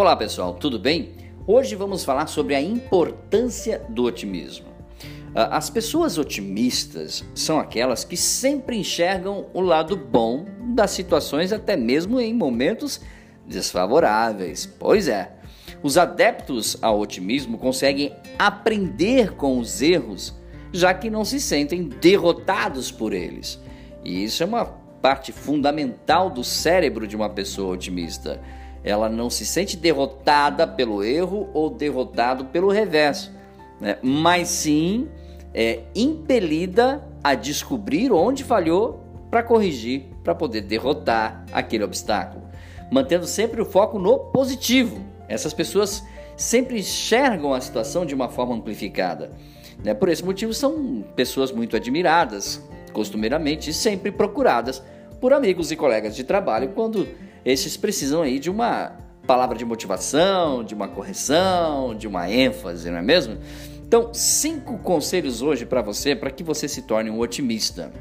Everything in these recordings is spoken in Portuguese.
Olá pessoal, tudo bem? Hoje vamos falar sobre a importância do otimismo. Ah, as pessoas otimistas são aquelas que sempre enxergam o lado bom das situações, até mesmo em momentos desfavoráveis. Pois é, os adeptos ao otimismo conseguem aprender com os erros, já que não se sentem derrotados por eles. E isso é uma parte fundamental do cérebro de uma pessoa otimista. Ela não se sente derrotada pelo erro ou derrotado pelo reverso, né? mas sim é impelida a descobrir onde falhou para corrigir, para poder derrotar aquele obstáculo, mantendo sempre o foco no positivo. Essas pessoas sempre enxergam a situação de uma forma amplificada. Né? Por esse motivo, são pessoas muito admiradas, costumeiramente sempre procuradas por amigos e colegas de trabalho quando esses precisam aí de uma palavra de motivação, de uma correção, de uma ênfase, não é mesmo? Então, cinco conselhos hoje para você para que você se torne um otimista.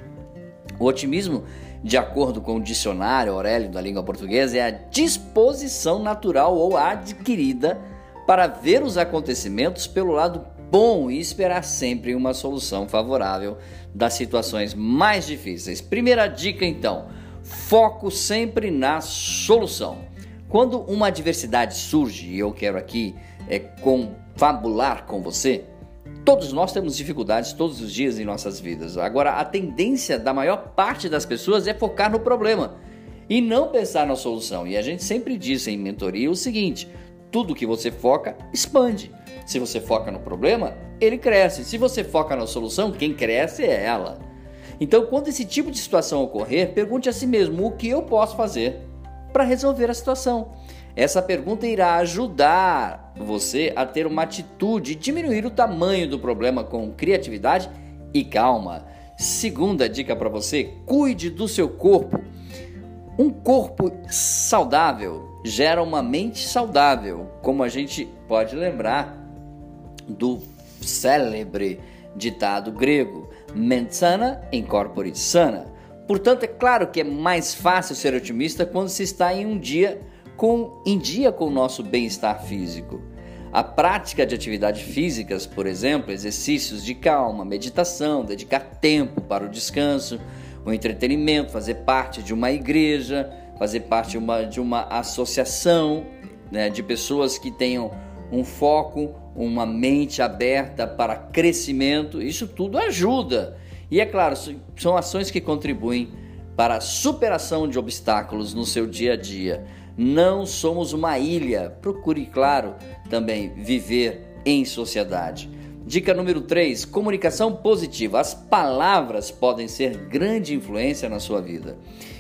O otimismo, de acordo com o dicionário Aurélio da língua portuguesa, é a disposição natural ou adquirida para ver os acontecimentos pelo lado bom e esperar sempre uma solução favorável das situações mais difíceis. Primeira dica então: foco sempre na solução. Quando uma adversidade surge, e eu quero aqui é, confabular com você, todos nós temos dificuldades todos os dias em nossas vidas. Agora, a tendência da maior parte das pessoas é focar no problema e não pensar na solução. E a gente sempre diz em mentoria o seguinte: tudo que você foca, expande. Se você foca no problema, ele cresce. Se você foca na solução, quem cresce é ela. Então, quando esse tipo de situação ocorrer, pergunte a si mesmo o que eu posso fazer para resolver a situação. Essa pergunta irá ajudar você a ter uma atitude e diminuir o tamanho do problema com criatividade e calma. Segunda dica para você: cuide do seu corpo. Um corpo saudável gera uma mente saudável, como a gente pode lembrar do célebre ditado grego: mente sana, incorpore sana. Portanto, é claro que é mais fácil ser otimista quando se está em um dia com em dia com o nosso bem-estar físico. A prática de atividades físicas, por exemplo, exercícios de calma, meditação, dedicar tempo para o descanso, o entretenimento, fazer parte de uma igreja, fazer parte de uma, de uma associação né, de pessoas que tenham um foco, uma mente aberta para crescimento, isso tudo ajuda. E é claro, são ações que contribuem para a superação de obstáculos no seu dia a dia. Não somos uma ilha, procure, claro, também viver em sociedade. Dica número 3: comunicação positiva. As palavras podem ser grande influência na sua vida.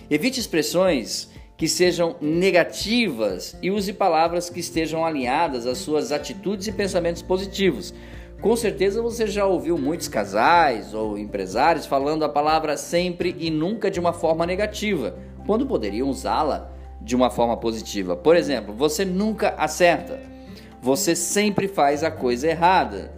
Evite expressões que sejam negativas e use palavras que estejam alinhadas às suas atitudes e pensamentos positivos. Com certeza você já ouviu muitos casais ou empresários falando a palavra sempre e nunca de uma forma negativa, quando poderiam usá-la de uma forma positiva. Por exemplo, você nunca acerta, você sempre faz a coisa errada.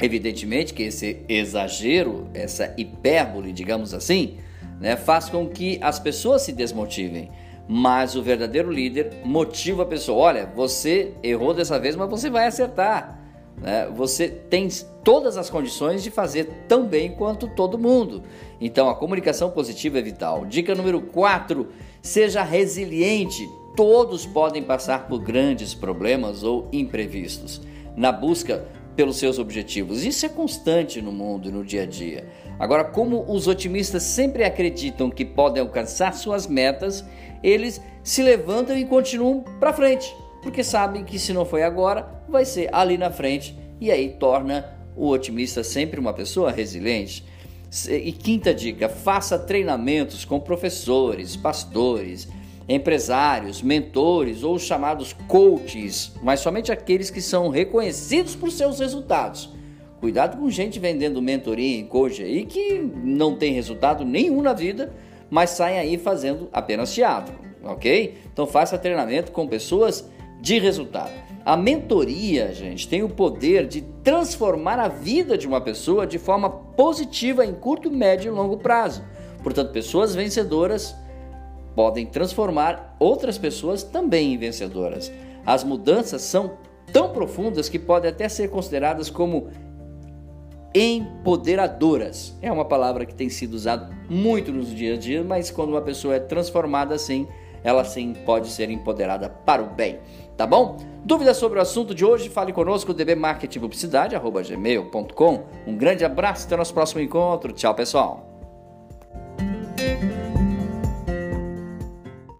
Evidentemente que esse exagero, essa hipérbole, digamos assim, né, faz com que as pessoas se desmotivem. Mas o verdadeiro líder motiva a pessoa: olha, você errou dessa vez, mas você vai acertar. Né? Você tem todas as condições de fazer tão bem quanto todo mundo. Então a comunicação positiva é vital. Dica número 4: seja resiliente. Todos podem passar por grandes problemas ou imprevistos. Na busca pelos seus objetivos. Isso é constante no mundo e no dia a dia. Agora, como os otimistas sempre acreditam que podem alcançar suas metas, eles se levantam e continuam para frente, porque sabem que se não foi agora, vai ser ali na frente e aí torna o otimista sempre uma pessoa resiliente. E quinta dica: faça treinamentos com professores, pastores, empresários, mentores ou chamados coaches, mas somente aqueles que são reconhecidos por seus resultados. Cuidado com gente vendendo mentoria em coach aí que não tem resultado nenhum na vida, mas saem aí fazendo apenas teatro, ok? Então faça treinamento com pessoas de resultado. A mentoria, gente, tem o poder de transformar a vida de uma pessoa de forma positiva em curto, médio e longo prazo. Portanto, pessoas vencedoras podem transformar outras pessoas também em vencedoras. As mudanças são tão profundas que podem até ser consideradas como empoderadoras. É uma palavra que tem sido usada muito nos dias a dia, mas quando uma pessoa é transformada assim, ela sim pode ser empoderada para o bem. Tá bom? Dúvidas sobre o assunto de hoje? Fale conosco, dbmarketingpublicidade.gmail.com. Um grande abraço, até o nosso próximo encontro. Tchau, pessoal.